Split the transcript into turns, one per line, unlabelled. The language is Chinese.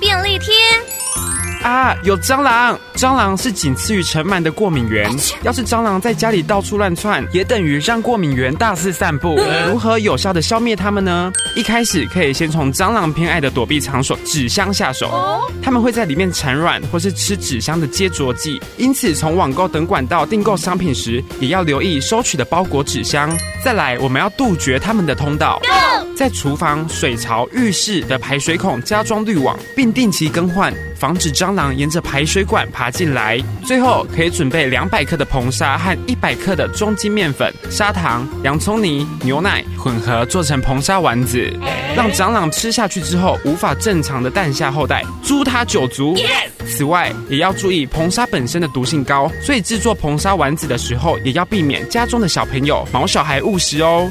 便利贴。
啊，有蟑螂！蟑螂是仅次于尘螨的过敏源。要是蟑螂在家里到处乱窜，也等于让过敏源大肆散布。如何有效的消灭它们呢？一开始可以先从蟑螂偏爱的躲避场所纸箱下手。它们会在里面产卵，或是吃纸箱的接着剂。因此，从网购等管道订购商品时，也要留意收取的包裹纸箱。再来，我们要杜绝它们的通道。在厨房、水槽、浴室的排水孔加装滤网，并定期更换，防止蟑螂沿着排水管爬进来。最后，可以准备两百克的硼砂和一百克的中筋面粉、砂糖、洋葱泥、牛奶混合做成硼砂丸子，让蟑螂吃下去之后无法正常的诞下后代，诛它九族。此外，也要注意硼砂本身的毒性高，所以制作硼砂丸子的时候，也要避免家中的小朋友毛小孩误食哦。